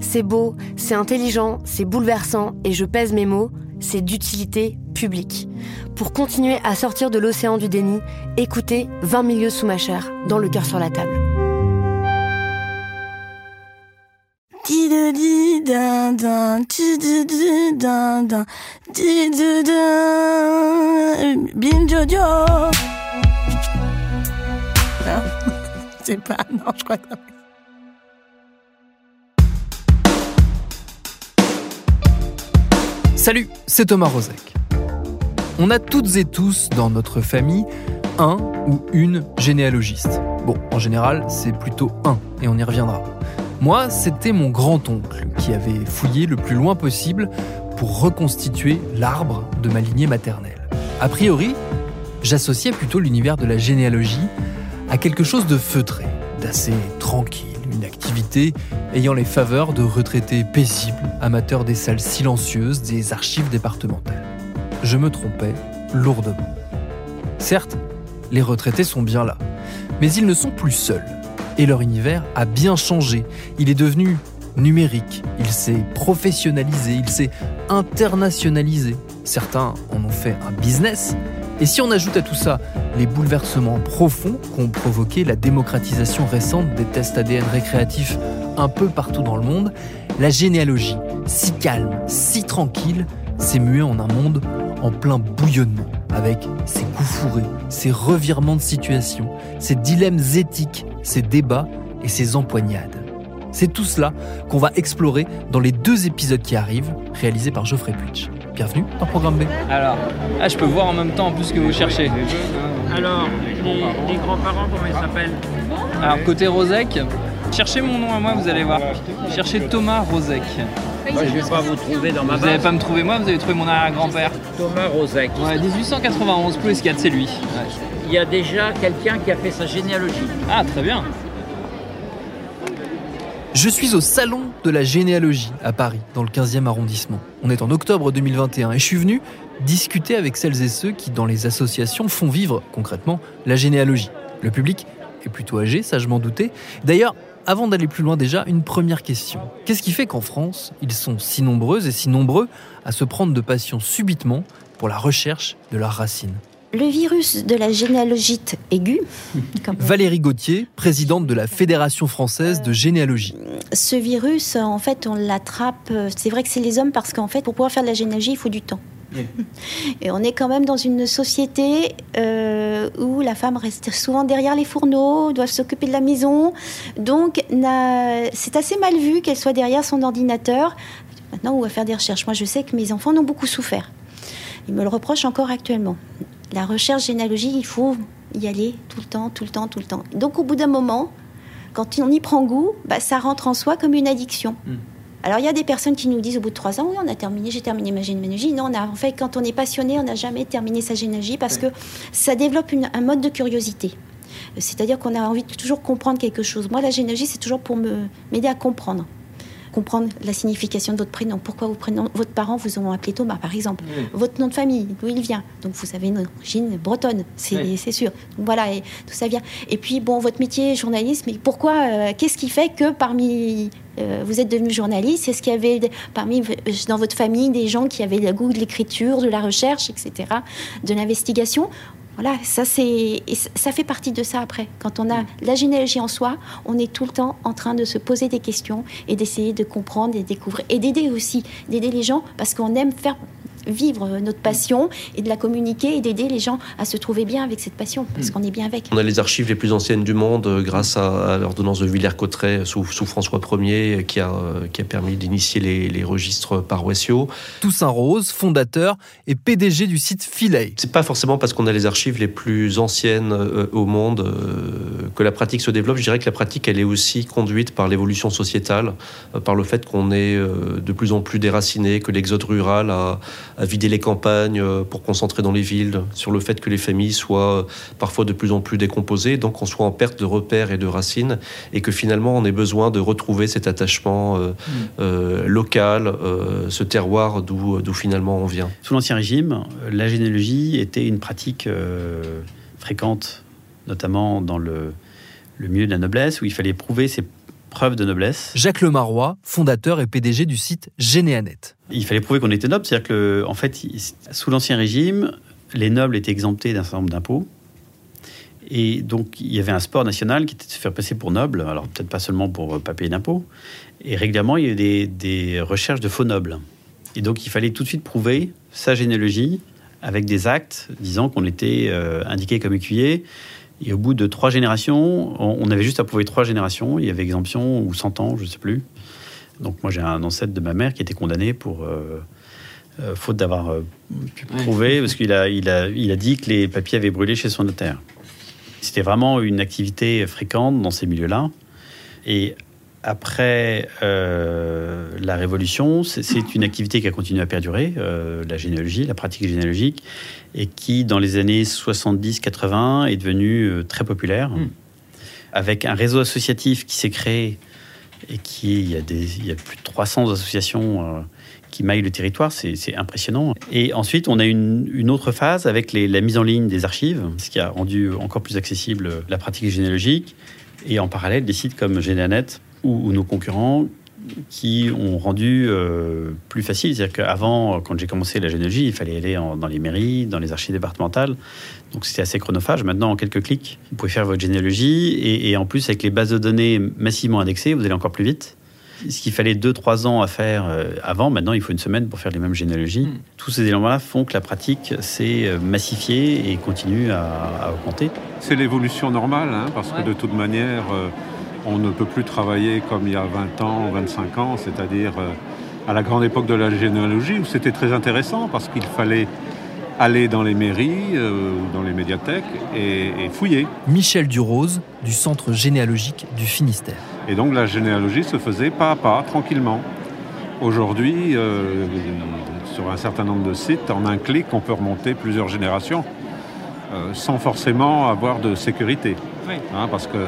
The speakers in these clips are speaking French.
C'est beau, c'est intelligent, c'est bouleversant, et je pèse mes mots, c'est d'utilité publique. Pour continuer à sortir de l'océan du déni, écoutez 20 milieux sous ma chair, dans le cœur sur la table. C'est pas. Non, je crois que. Salut, c'est Thomas Rozek. On a toutes et tous dans notre famille un ou une généalogiste. Bon, en général, c'est plutôt un, et on y reviendra. Moi, c'était mon grand-oncle qui avait fouillé le plus loin possible pour reconstituer l'arbre de ma lignée maternelle. A priori, j'associais plutôt l'univers de la généalogie à quelque chose de feutré, d'assez tranquille, une activité ayant les faveurs de retraités paisibles, amateurs des salles silencieuses des archives départementales. Je me trompais lourdement. Certes, les retraités sont bien là, mais ils ne sont plus seuls. Et leur univers a bien changé. Il est devenu numérique, il s'est professionnalisé, il s'est internationalisé. Certains en ont fait un business. Et si on ajoute à tout ça les bouleversements profonds qu'ont provoqué la démocratisation récente des tests ADN récréatifs un peu partout dans le monde, la généalogie, si calme, si tranquille, s'est muée en un monde en plein bouillonnement, avec ses coups fourrés, ses revirements de situation, ses dilemmes éthiques, ses débats et ses empoignades. C'est tout cela qu'on va explorer dans les deux épisodes qui arrivent, réalisés par Geoffrey Puitch. Bienvenue dans Programme B. Alors, ah, je peux voir en même temps en plus ce que vous cherchez. Alors, les, les grands-parents, comment ils s'appellent Alors, côté Rosec, cherchez mon nom à moi, vous allez voir. Cherchez Thomas Rosec. Moi, je vais pas vous trouver dans ma Vous n'allez pas me trouver moi, vous allez trouver mon arrière-grand-père. Thomas Rosec. Ouais, 1891 plus 4, c'est lui. Il y a déjà quelqu'un qui a fait sa généalogie. Ah, très bien. Je suis au Salon de la généalogie à Paris, dans le 15e arrondissement. On est en octobre 2021 et je suis venu discuter avec celles et ceux qui, dans les associations, font vivre concrètement la généalogie. Le public est plutôt âgé, ça je m'en doutais. D'ailleurs, avant d'aller plus loin déjà, une première question. Qu'est-ce qui fait qu'en France, ils sont si nombreux et si nombreux à se prendre de passion subitement pour la recherche de leurs racines? Le virus de la généalogite aiguë, comme Valérie Gauthier, présidente de la Fédération française de généalogie. ce virus, en fait, on l'attrape. euh, C'est vrai que c'est les hommes parce qu'en fait, pour pouvoir faire de la généalogie, il faut du temps. Et on est quand même dans une société euh, où la femme reste souvent derrière les fourneaux, doit s'occuper de la maison. Donc, c'est assez mal vu qu'elle soit derrière son ordinateur. Maintenant, on va faire des recherches. Moi, je sais que mes enfants en ont beaucoup souffert. Ils me le reprochent encore actuellement. La recherche généalogie, il faut y aller tout le temps, tout le temps, tout le temps. Donc, au bout d'un moment, quand on y prend goût, bah, ça rentre en soi comme une addiction. Alors, il y a des personnes qui nous disent au bout de trois ans, oui, on a terminé, j'ai terminé ma généalogie. Non, on a, en fait, quand on est passionné, on n'a jamais terminé sa généalogie parce que ça développe une- un mode de curiosité. C'est-à-dire qu'on a envie de toujours comprendre quelque chose. Moi, la généalogie, c'est toujours pour me- m'aider à comprendre. Comprendre la signification de votre prénom. Pourquoi vos prénoms, votre parent vous ont appelé Thomas, par exemple. Votre nom de famille, d'où il vient. Donc, vous avez une origine bretonne, c'est Oui. sûr. Donc, voilà, et tout ça vient. Et puis, bon, votre métier, journaliste, mais pourquoi, euh, qu'est-ce qui fait que parmi. euh, vous êtes devenu journaliste? Est-ce qu'il y avait parmi euh, dans votre famille des gens qui avaient le goût de l'écriture, de la recherche, etc., de l'investigation? Voilà, ça c'est, ça fait partie de ça après. Quand on a la généalogie en soi, on est tout le temps en train de se poser des questions et d'essayer de comprendre et découvrir et d'aider aussi, d'aider les gens parce qu'on aime faire vivre notre passion et de la communiquer et d'aider les gens à se trouver bien avec cette passion parce hmm. qu'on est bien avec. On a les archives les plus anciennes du monde euh, grâce à, l'ordonnance de Villers-Cotterêts sous, François Ier qui a, euh, qui a permis d'initier les, registres paroissiaux. Toussaint Rose, fondateur et PDG du site Philae. C'est pas forcément parce qu'on a les archives les plus anciennes euh, au monde que la pratique se développe. Je dirais que la pratique, elle est aussi conduite par l'évolution sociétale, par le fait qu'on est de plus en plus déraciné, que l'exode rural a, à vider les campagnes euh, pour concentrer dans les villes, sur le fait que les familles soient euh, parfois de plus en plus décomposées, donc qu'on soit en perte de repères et de racines, et que finalement on ait besoin de retrouver cet attachement euh, mm. local, ce terroir d'où finalement on vient. Sous l'Ancien Régime, la généalogie était une pratique fréquente, notamment dans le, le milieu de la noblesse, où il fallait prouver ses preuve de noblesse. Jacques Lemarois, fondateur et PDG du site Généanet. Il fallait prouver qu'on était noble, c'est-à-dire que, en fait, sous l'Ancien Régime, les nobles étaient exemptés d'un certain nombre d'impôts. Et donc, il y avait un sport national qui était de se faire passer pour noble, alors peut-être pas seulement pour ne pas payer d'impôts. Et régulièrement, il y avait des, recherches de faux nobles. Et donc, il fallait tout de suite prouver sa généalogie avec des actes disant qu'on était euh, indiqué comme écuyer, et au bout de trois générations, on avait juste à prouver trois générations. Il y avait exemption ou 100 ans, je ne sais plus. Donc moi j'ai un ancêtre de ma mère qui était condamné pour euh, euh, faute d'avoir euh, pu prouver, parce qu'il a, il a, il a dit que les papiers avaient brûlé chez son notaire. C'était vraiment une activité fréquente dans ces milieux-là. Et après la Révolution, c'est une activité qui a continué à perdurer, la généalogie, la pratique généalogique et qui, dans les années 70-80, est devenu euh, très populaire, hmm. avec un réseau associatif qui s'est créé et qui il y a, des, il y a plus de 300 associations euh, qui maillent le territoire, c'est impressionnant. Et ensuite, on a une, une autre phase avec les, la mise en ligne des archives, ce qui a rendu encore plus accessible la pratique généalogique, et en parallèle des sites comme Généanet ou, ou nos concurrents qui ont rendu euh, plus facile. C'est-à-dire qu'avant, quand j'ai commencé la généalogie, il fallait aller dans les mairies, dans les archives départementales. Donc c'était assez chronophage. Maintenant, en quelques clics, vous pouvez faire votre généalogie. Et, en plus, avec les bases de données massivement indexées, vous allez encore plus vite. Ce qu'il fallait 2-3 ans à faire euh, avant, maintenant il faut une semaine pour faire les mêmes généalogies. Hmm. Tous ces éléments-là font que la pratique s'est euh, massifiée et continue à, augmenter. C'est l'évolution normale, hein, parce que de toute manière, on ne peut plus travailler comme il y a 20 ans, 25 ans, c'est-à-dire euh, à la grande époque de la généalogie, où c'était très intéressant parce qu'il fallait aller dans les mairies euh, ou dans les médiathèques et, fouiller. Michel Durose, du Centre généalogique du Finistère. Et donc la généalogie se faisait pas à pas, tranquillement. Aujourd'hui, euh, sur un certain nombre de sites, en un clic, on peut remonter plusieurs générations sans forcément avoir de sécurité. Hein, parce que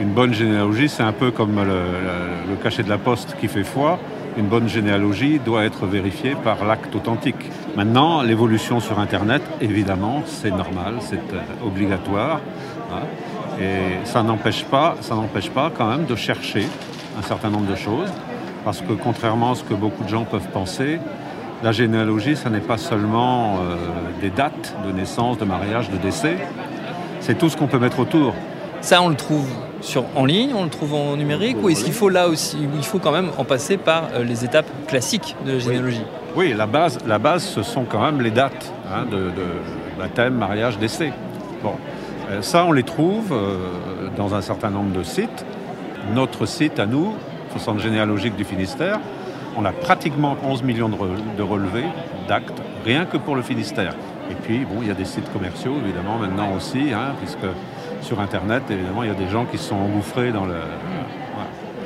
une bonne généalogie, c'est un peu comme le, cachet de la poste qui fait foi. Une bonne généalogie doit être vérifiée par l'acte authentique. Maintenant, l'évolution sur Internet, évidemment, c'est normal, c'est euh, obligatoire. Hein. et ça n'empêche pas, ça n'empêche pas quand même de chercher un certain nombre de choses, parce que contrairement à ce que beaucoup de gens peuvent penser, la généalogie, ce n'est pas seulement euh, des dates de naissance, de mariage, de décès, c'est tout ce qu'on peut mettre autour. Ça, on le trouve sur, en ligne, on le trouve en numérique, ou est-ce qu'il faut là aussi, il faut quand même en passer par euh, les étapes classiques de la généalogie? Oui. la base, la base, ce sont quand même les dates hein, de, baptême, mariage, décès. Bon, euh, ça, on les trouve euh, dans un certain nombre de sites. Notre site à nous, le Centre généalogique du Finistère, on a pratiquement 11 millions de, relevés d'actes, rien que pour le Finistère. Et puis, bon, il y a des sites commerciaux, évidemment, maintenant aussi, hein, puisque sur Internet, évidemment, il y a des gens qui se sont engouffrés dans le...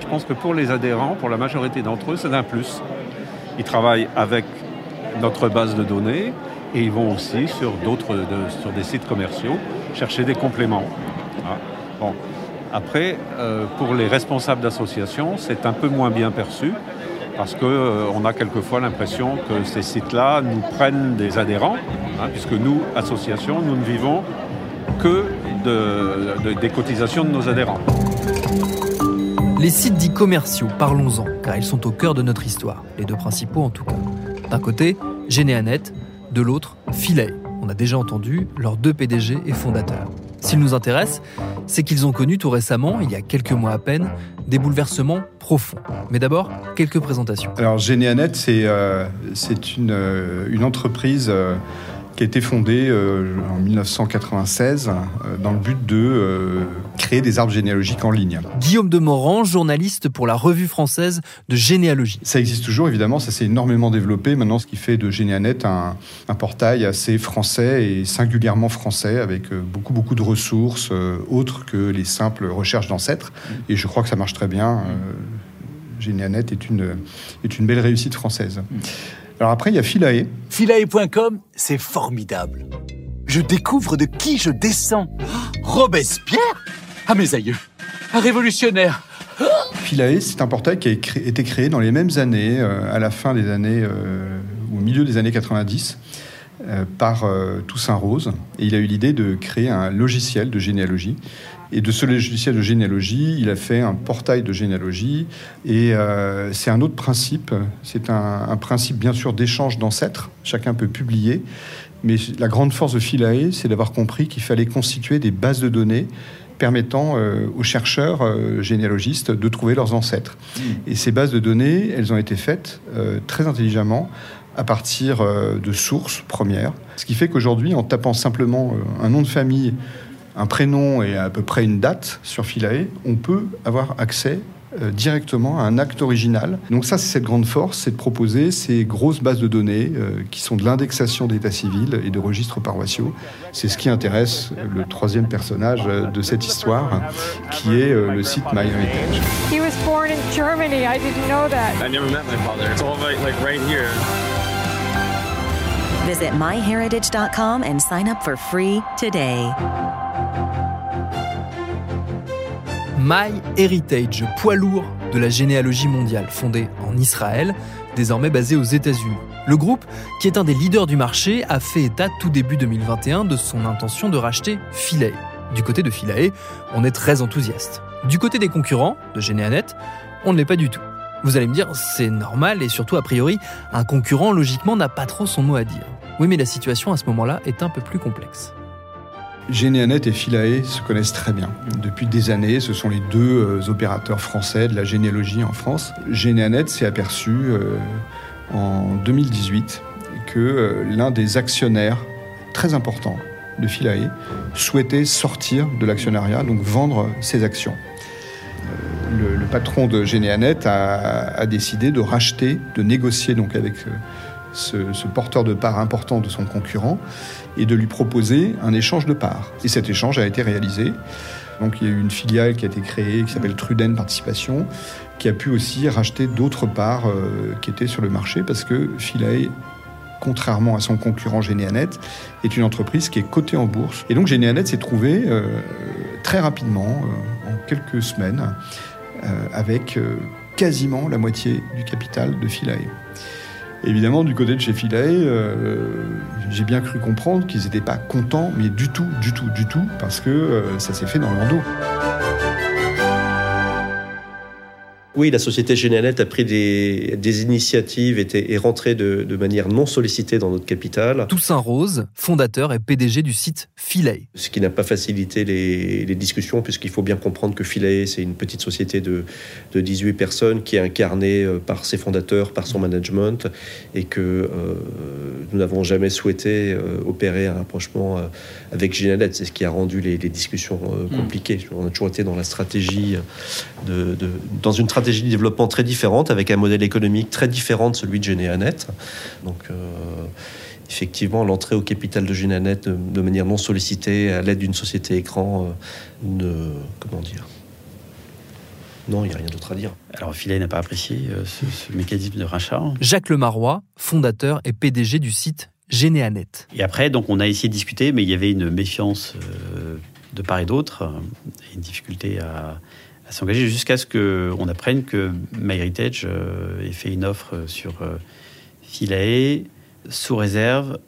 Je pense que pour les adhérents, pour la majorité d'entre eux, c'est un plus. Ils travaillent avec notre base de données et ils vont aussi sur d'autres, sur des sites commerciaux chercher des compléments. Bon. Après, euh, pour les responsables d'associations, c'est un peu moins bien perçu parce qu'on euh, a quelquefois l'impression que ces sites-là nous prennent des adhérents, hein, puisque nous, associations, nous ne vivons que des cotisations de nos adhérents. Les sites dits commerciaux, parlons-en, car ils sont au cœur de notre histoire, les deux principaux en tout cas. D'un côté, Généanet, de l'autre, Philae. On a déjà entendu, leurs deux PDG et fondateurs. S'ils nous intéressent, c'est qu'ils ont connu tout récemment, il y a quelques mois à peine, des bouleversements profonds. Mais d'abord, quelques présentations. Alors Généanet, c'est euh, c'est une, euh, une entreprise euh, qui a été fondée euh, en 1996 euh, dans le but de euh, créer des arbres généalogiques en ligne. Guillaume de Morand, journaliste pour la revue française de généalogie. Ça existe toujours, évidemment, ça s'est énormément développé. Maintenant, ce qui fait de Généanet un, un portail assez français et singulièrement français, avec beaucoup, beaucoup de ressources autres que les simples recherches d'ancêtres. Et je crois que ça marche très bien. Généanet est une, est une belle réussite française. Alors après, il y a Philae. Philae.com, c'est formidable. Je découvre de qui je descends. Robespierre? À mes aïeux. Un révolutionnaire. Philae, c'est un portail qui a été créé dans les mêmes années, euh, à la fin des années, euh, ou au milieu des années 90, euh, par Toussaint Rose. Et il a eu l'idée de créer un logiciel de généalogie. Et de ce logiciel de généalogie, il a fait un portail de généalogie. Et euh, c'est un autre principe. C'est un, un principe, bien sûr, d'échange d'ancêtres. Chacun peut publier. Mais la grande force de Philae, c'est d'avoir compris qu'il fallait constituer des bases de données permettant euh, aux chercheurs euh, généalogistes de trouver leurs ancêtres. Et ces bases de données, elles ont été faites euh, très intelligemment à partir de sources premières. Ce qui fait qu'aujourd'hui, en tapant simplement un nom de famille, un prénom et à peu près une date sur Philae, on peut avoir accès euh, directement à un acte original. Donc ça, c'est cette grande force, c'est de proposer ces grosses bases de données euh, qui sont de l'indexation d'état civil et de registres paroissiaux. C'est ce qui intéresse le troisième personnage euh, de cette histoire, qui est euh, le site MyHeritage. He was born in Germany. I didn't know that. I never met my father. It's all like, like right here. Visit myheritage.com and sign up for free today. My Heritage, poids lourd de la généalogie mondiale, fondé en Israël, désormais basé aux États-Unis. Le groupe, qui est un des leaders du marché, a fait état tout début 2021 de son intention de racheter Philae. Du côté de Philae, on est très enthousiaste. Du côté des concurrents, de Généanet, on ne l'est pas du tout. Vous allez me dire, c'est normal et surtout a priori, un concurrent logiquement n'a pas trop son mot à dire. Oui, mais la situation à ce moment-là est un peu plus complexe. Généanet et Philae se connaissent très bien. Depuis des années, ce sont les deux euh, opérateurs français de la généalogie en France. Généanet s'est aperçu euh, en 2018 que euh, l'un des actionnaires très importants de Philae souhaitait sortir de l'actionnariat, donc vendre ses actions. Le, patron de Généanet a, a décidé de racheter, de négocier donc avec ce, porteur de parts important de son concurrent et de lui proposer un échange de parts. Et cet échange a été réalisé. Donc il y a eu une filiale qui a été créée qui s'appelle Truden Participation, qui a pu aussi racheter d'autres parts euh, qui étaient sur le marché parce que Philae contrairement à son concurrent Généanet, est une entreprise qui est cotée en bourse. Et donc Généanet s'est trouvé euh, très rapidement, euh, en quelques semaines, avec quasiment la moitié du capital de Philae. Évidemment, du côté de chez Philae, euh, j'ai bien cru comprendre qu'ils n'étaient pas contents, mais du tout, du tout, du tout, parce que euh, ça s'est fait dans leur dos. Oui, la société Généanet a pris des, des initiatives et est rentrée de, de, manière non sollicitée dans notre capital. Toussaint Rose, fondateur et PDG du site Philae. Ce qui n'a pas facilité les, les discussions, puisqu'il faut bien comprendre que Philae, c'est une petite société de, de 18 personnes qui est incarnée euh, par ses fondateurs, par son management, et que euh, nous n'avons jamais souhaité euh, opérer un rapprochement avec Généanet. C'est ce qui a rendu les, les discussions euh, compliquées. Mmh. On a toujours été dans la stratégie de, de dans une stratégie de développement très différente, avec un modèle économique très différent de celui de Généanet. Donc, euh, effectivement, l'entrée au capital de Généanet de, de, manière non sollicitée, à l'aide d'une société écran, euh, ne. Comment dire non, il n'y a rien d'autre à dire. Alors, Philae n'a pas apprécié euh, ce, ce, mécanisme de rachat. Jacques Lemarois, fondateur et PDG du site Généanet. Et après, donc, on a essayé de discuter, mais il y avait une méfiance euh, de part et d'autre, une difficulté à, à s'engager jusqu'à ce qu'on apprenne que MyHeritage euh, ait fait une offre sur euh, Philae sous réserve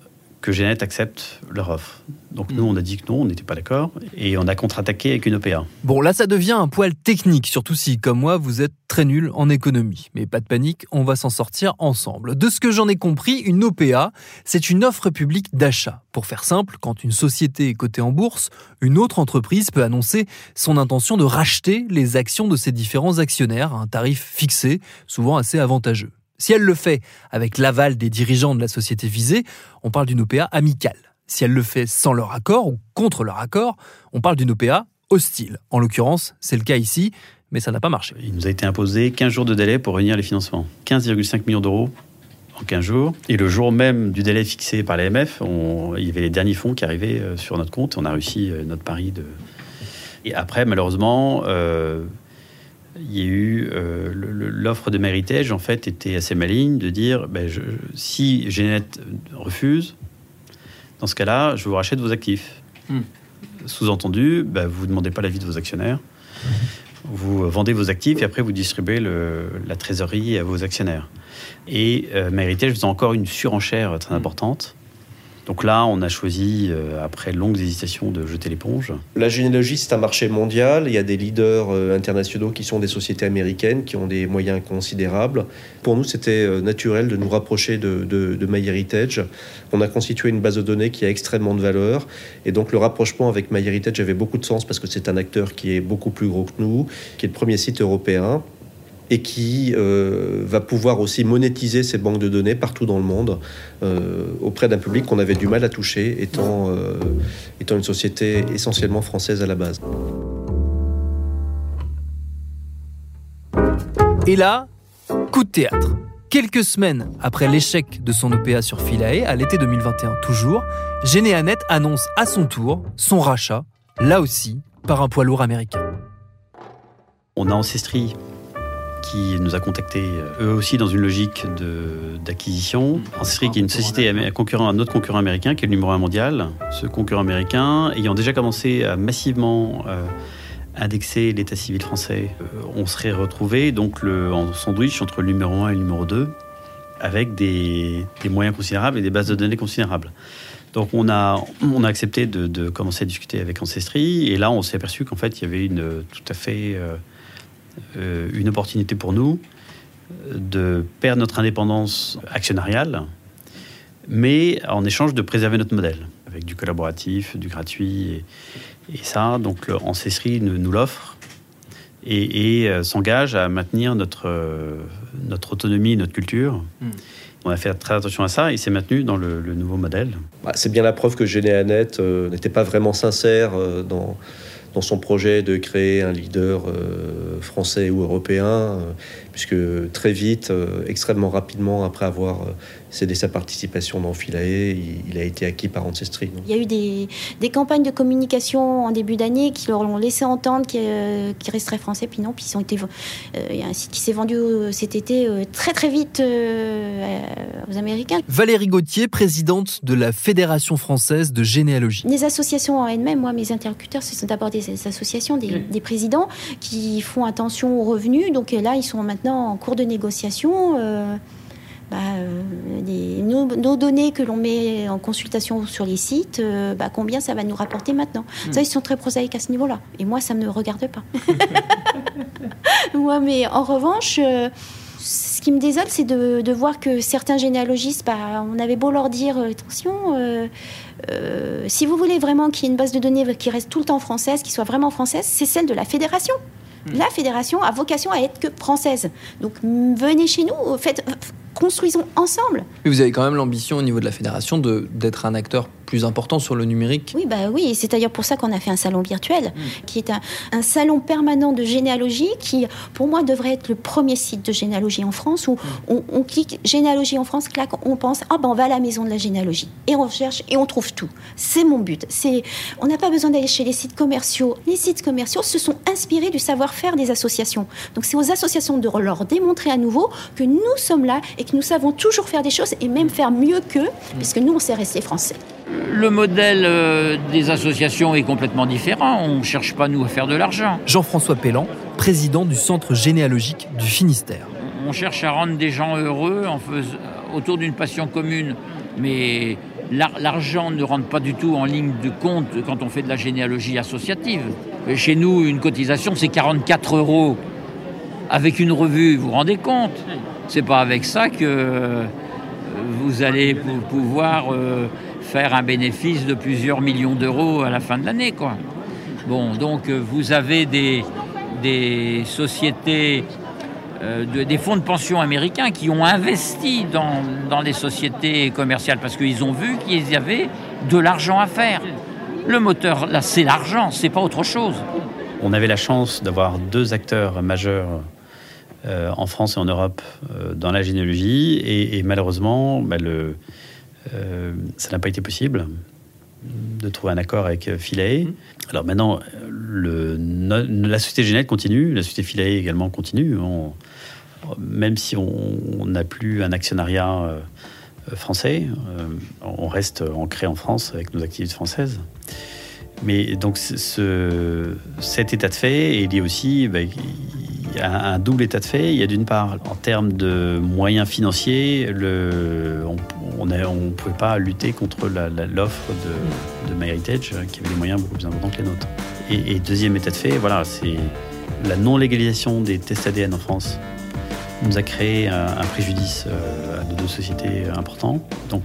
que Genet accepte leur offre. Donc nous, on a dit que non, on n'était pas d'accord, et on a contre-attaqué avec une OPA. Bon, là, ça devient un poil technique, surtout si, comme moi, vous êtes très nul en économie. Mais pas de panique, on va s'en sortir ensemble. De ce que j'en ai compris, une OPA, c'est une offre publique d'achat. Pour faire simple, quand une société est cotée en bourse, une autre entreprise peut annoncer son intention de racheter les actions de ses différents actionnaires à un tarif fixé, souvent assez avantageux. Si elle le fait avec l'aval des dirigeants de la société visée, on parle d'une OPA amicale. Si elle le fait sans leur accord ou contre leur accord, on parle d'une OPA hostile. En l'occurrence, c'est le cas ici, mais ça n'a pas marché. Il nous a été imposé 15 jours de délai pour réunir les financements. 15,5 millions d'euros en 15 jours. Et le jour même du délai fixé par l'AMF, il y avait les derniers fonds qui arrivaient euh, sur notre compte. On a réussi euh, notre pari de... Et après, malheureusement, euh, il y a eu euh, l'offre de Méritage en fait était assez maligne de dire ben, je, si Genet refuse, dans ce cas-là, je vous rachète vos actifs. Hmm. Sous-entendu, ben, vous ne demandez pas l'avis de vos actionnaires. Vous vendez vos actifs et après vous distribuez le, la trésorerie à vos actionnaires. Et euh, Méritage faisait encore une surenchère très hmm. importante. Donc là, on a choisi, euh, après longues hésitations, de jeter l'éponge. La généalogie, c'est un marché mondial. Il y a des leaders euh, internationaux qui sont des sociétés américaines, qui ont des moyens considérables. Pour nous, c'était euh, naturel de nous rapprocher de, de, MyHeritage. On a constitué une base de données qui a extrêmement de valeur. Et donc, le rapprochement avec MyHeritage avait beaucoup de sens parce que c'est un acteur qui est beaucoup plus gros que nous, qui est le premier site européen et qui euh, va pouvoir aussi monétiser ces banques de données partout dans le monde euh, auprès d'un public qu'on avait du mal à toucher, étant, euh, étant une société essentiellement française à la base. Et là, coup de théâtre. Quelques semaines après l'échec de son OPA sur Philae, à l'été 2021 toujours, Généanet annonce à son tour son rachat, là aussi, par un poids lourd américain. On a ancestri qui nous a contactés, euh, eux aussi dans une logique d'acquisition. Ancestry, qui est une société concurrent, un autre concurrent américain, qui est le numéro un mondial. Ce concurrent américain, ayant déjà commencé à massivement euh, indexer l'état civil français, euh, on serait retrouvé donc le, en sandwich entre le numéro 1 et le numéro 2, avec des, des, moyens considérables et des bases de données considérables. Donc on a, on a accepté de, de commencer à discuter avec Ancestry, et là on s'est aperçu qu'en fait il y avait une tout à fait... Euh, une opportunité pour nous de perdre notre indépendance actionnariale, mais en échange de préserver notre modèle, avec du collaboratif, du gratuit. Et, ça, donc Ancestry nous, nous l'offre et, euh, s'engage à maintenir notre, euh, notre autonomie, notre culture. Hmm. On a fait très attention à ça et c'est maintenu dans le, nouveau modèle. Bah, c'est bien la preuve que Généanet n'était pas vraiment sincère dans dans son projet de créer un leader euh, français ou européen, euh, puisque très vite, euh, extrêmement rapidement, après avoir cédé sa participation dans Philae, il, a été acquis par Ancestry. Il y a eu des, des, campagnes de communication en début d'année qui leur ont laissé entendre qu'ils resteraient français, puis non, puis ils ont été. il y a un site qui s'est vendu cet été très très vite aux Américains. Valérie Gauthier, présidente de la Fédération française de généalogie. Les associations en elles-mêmes, moi, mes interlocuteurs, ce sont d'abord des associations, des, des, présidents qui font attention aux revenus. Donc là, ils sont maintenant en cours de négociation. Euh, bah, euh, nos, données que l'on met en consultation sur les sites, euh, bah, combien ça va nous rapporter maintenant. Hmm. Ça, ils sont très prosaïques à ce niveau-là. Et moi, ça ne me regarde pas. moi, mais en revanche ce qui me désole, c'est de, voir que certains généalogistes, bah, on avait beau leur dire attention, euh, si vous voulez vraiment qu'il y ait une base de données qui reste tout le temps française, qui soit vraiment française, c'est celle de la fédération. Hmm. La fédération a vocation à être que française. Donc venez chez nous, faites, construisons ensemble. Mais vous avez quand même l'ambition au niveau de la fédération d'être un acteur plus important sur le numérique. Oui, bah oui, c'est d'ailleurs pour ça qu'on a fait un salon virtuel, hmm. qui est un, salon permanent de généalogie, qui pour moi devrait être le premier site de généalogie en France, où hmm. on, clique généalogie en France, clac, on pense, ah ben on va à la maison de la généalogie, et on cherche, et on trouve tout. C'est mon but. C'est, on n'a pas besoin d'aller chez les sites commerciaux. Les sites commerciaux se sont inspirés du savoir-faire des associations. Donc c'est aux associations de leur démontrer à nouveau que nous sommes là et que nous savons toujours faire des choses et même faire mieux qu'eux, hmm. puisque nous, on sait rester français. Le modèle euh, des associations est complètement différent. On ne cherche pas, nous, à faire de l'argent. Jean-François Pellan, président du Centre généalogique du Finistère. On cherche à rendre des gens heureux en autour d'une passion commune. Mais l'argent ne rentre pas du tout en ligne de compte quand on fait de la généalogie associative. Chez nous, une cotisation, c'est 44 euros avec une revue, vous vous rendez compte? C'est pas avec ça que euh, vous allez pouvoir euh, faire un bénéfice de plusieurs millions d'euros à la fin de l'année, quoi. Bon, donc euh, vous avez des, des sociétés, des fonds de pension américains qui ont investi dans, dans les sociétés commerciales parce qu'ils ont vu qu'il y avait de l'argent à faire. Le moteur, là, c'est l'argent, c'est pas autre chose. On avait la chance d'avoir deux acteurs majeurs euh, en France et en Europe euh, dans la généalogie. Et, malheureusement, bah, le, euh, ça n'a pas été possible de trouver un accord avec Philae. Mmh. Alors maintenant, le, la société Génète continue, la société Philae également continue. même si on n'a plus un actionnariat français, on reste ancré en France avec nos activités françaises. Mais donc ce, cet état de fait est lié aussi, bah, il y a un double état de fait. Il y a d'une part, en termes de moyens financiers, on ne pouvait pas lutter contre l'offre de, de MyHeritage, qui avait des moyens beaucoup plus importants que les nôtres. Et, deuxième état de fait, voilà, c'est la non-légalisation des tests ADN en France nous a créé un, préjudice euh, à nos deux sociétés importants. Donc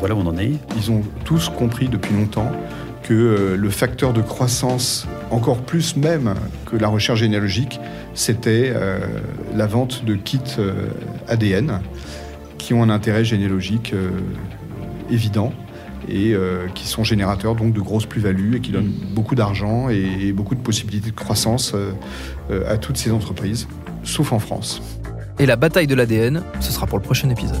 voilà où on en est. Ils ont tous compris depuis longtemps que euh, le facteur de croissance, encore plus même que la recherche généalogique, c'était euh, la vente de kits euh, ADN qui ont un intérêt généalogique évident et qui sont générateurs donc de grosses plus-values et qui donnent beaucoup d'argent et, beaucoup de possibilités de croissance à toutes ces entreprises, sauf en France. Et la bataille de l'ADN, ce sera pour le prochain épisode.